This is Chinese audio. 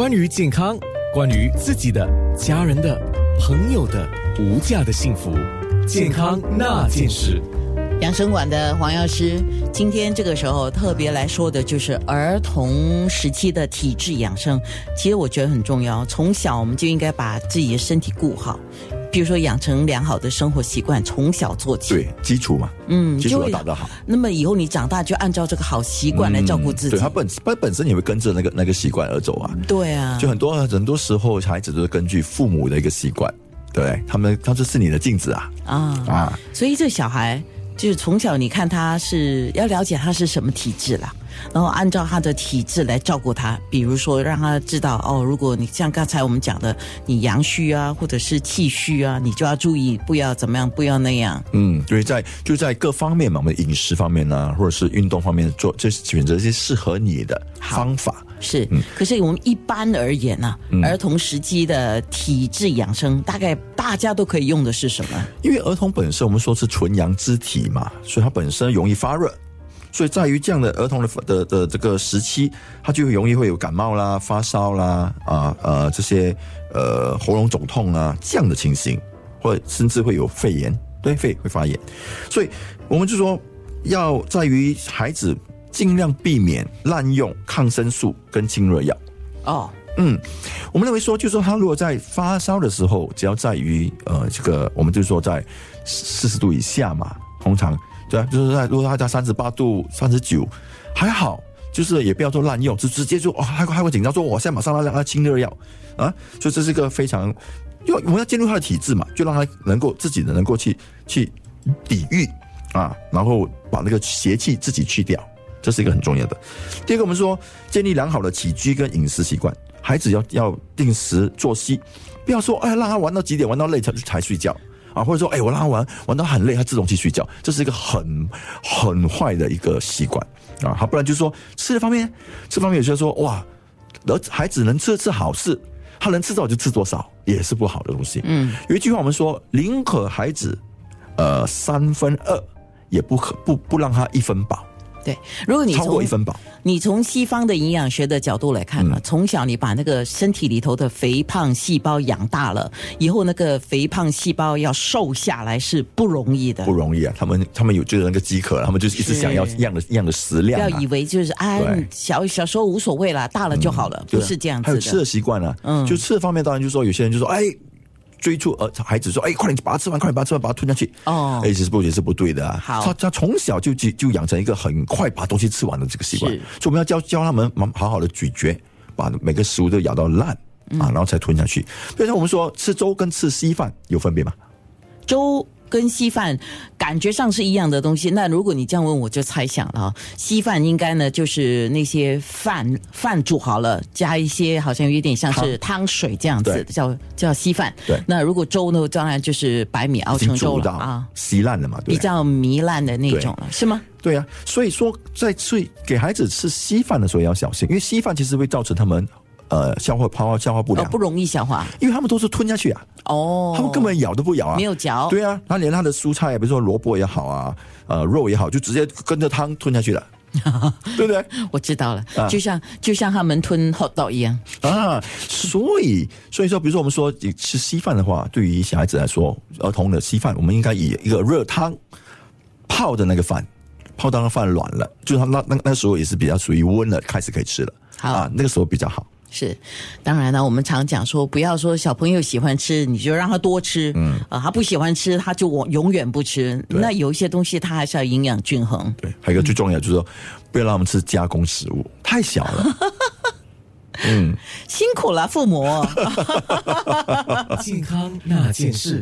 关于健康，关于自己的、家人的、朋友的无价的幸福，健康那件事。养生馆的黄药师，今天这个时候特别来说的就是儿童时期的体质养生。其实我觉得很重要，从小我们就应该把自己的身体顾好，比如说养成良好的生活习惯，从小做起。对，基础嘛，嗯，基础就会要打得好。那么以后你长大就按照这个好习惯来照顾自己。嗯对他本他本身也会跟着那个那个习惯而走啊。对啊，就很多很多时候，孩子都是根据父母的一个习惯，对他们他就是你的镜子啊啊，啊，所以这小孩就是从小你看他是要了解他是什么体质啦，然后按照他的体质来照顾他。比如说让他知道哦，如果你像刚才我们讲的，你阳虚啊，或者是气虚啊，你就要注意，不要怎么样，不要那样。嗯，对，在就在各方面嘛，我们饮食方面呢、或者是运动方面做，就是选择一些适合你的方法。是，可是我们一般而言呢、嗯儿童时期的体质养生，大概大家都可以用的是什么？因为儿童本身我们说是纯阳之体嘛，所以它本身容易发热，所以在于这样的儿童的的的这个时期，他就容易会有感冒啦、发烧啦啊呃这些呃喉咙肿痛啊这样的情形，或者甚至会有肺炎，对肺会发炎，所以我们就说要在于孩子尽量避免滥用抗生素跟清热药。哦，嗯，我们认为说，就是说他如果在发烧的时候，只要在于呃这个，我们就是说在四十度以下嘛，通常对啊，就是在如果他在三十八度、三十九还好，就是也不要做滥用，就直接就哦，还会还会紧张说，我现在马上要让他清热药啊，所以这是一个非常，因为我们要进入他的体质嘛，就让他能够自己能够去去抵御啊，然后把那个邪气自己去掉。这是一个很重要的。第二个，我们说建立良好的起居跟饮食习惯，孩子要要定时作息，不要说哎让他玩到几点玩到累才才睡觉啊，或者说哎我让他玩玩到很累他自动去睡觉，这是一个很很坏的一个习惯啊。好，不然就是说吃的方面，吃方面有些人说哇，儿孩子能吃吃好事，他能吃多少就吃多少，也是不好的东西。嗯，有一句话我们说，宁可孩子呃三分饿，也不可不不让他一分饱。对，如果你超过一分饱，你从西方的营养学的角度来看呢，嗯从小你把那个身体里头的肥胖细胞养大了，以后那个肥胖细胞要瘦下来是不容易的。不容易啊！他们他们有就是那个饥渴，他们就是一直想要一样的一样的食量、啊。要以为就是啊，小小时候无所谓啦，大了就好了，不是这样子的。还有吃的习惯啊，嗯就吃的方面，当然就是说有些人就说，哎，追出呃孩子说，哎，快点把它吃完，快点把它吃完，把它吞下去。哦哎，其实不也是不对的啊。好他他从小就就就养成一个很快把东西吃完的这个习惯，是所以我们要教教他们好好的咀嚼，把每个食物都咬到烂。嗯啊，然后才吞下去。比如说，我们说吃粥跟吃稀饭有分别吗？粥跟稀饭感觉上是一样的东西，那如果你这样问，我就猜想了啊，稀饭应该呢就是那些饭饭煮好了，加一些好像有点像是汤水这样子，叫叫稀饭。对那如果粥呢，当然就是白米熬成粥了啊，稀烂了嘛，对？比较糜烂的那种了，是吗？对啊，所以说在吃给孩子吃稀饭的时候也要小心，因为稀饭其实会造成他们呃消化消化消化不哦，良，不容易消化因为他们都是吞下去啊，哦，他们根本咬都不咬啊，没有嚼。对啊，他连他的蔬菜，比如说萝卜也好啊，呃肉也好，就直接跟着汤吞下去了，对不对？我知道了，啊。就像就像他们吞 hot dog 一样。啊，所以所以说，比如说我们说你吃稀饭的话，对于小孩子来说，儿童的稀饭，我们应该以一个热汤泡的那个饭，泡到那饭软了，就是他那那那时候也是比较属于温了，开始可以吃了，好。啊，那个时候比较好。是，当然了，我们常讲说，不要说小朋友喜欢吃，你就让他多吃，嗯，啊，他不喜欢吃，他就我永远不吃。那有一些东西，他还是要营养均衡。对，还有一个最重要就是说，不要让他们吃加工食物，太小了。嗯。辛苦了，父母。健康那件事。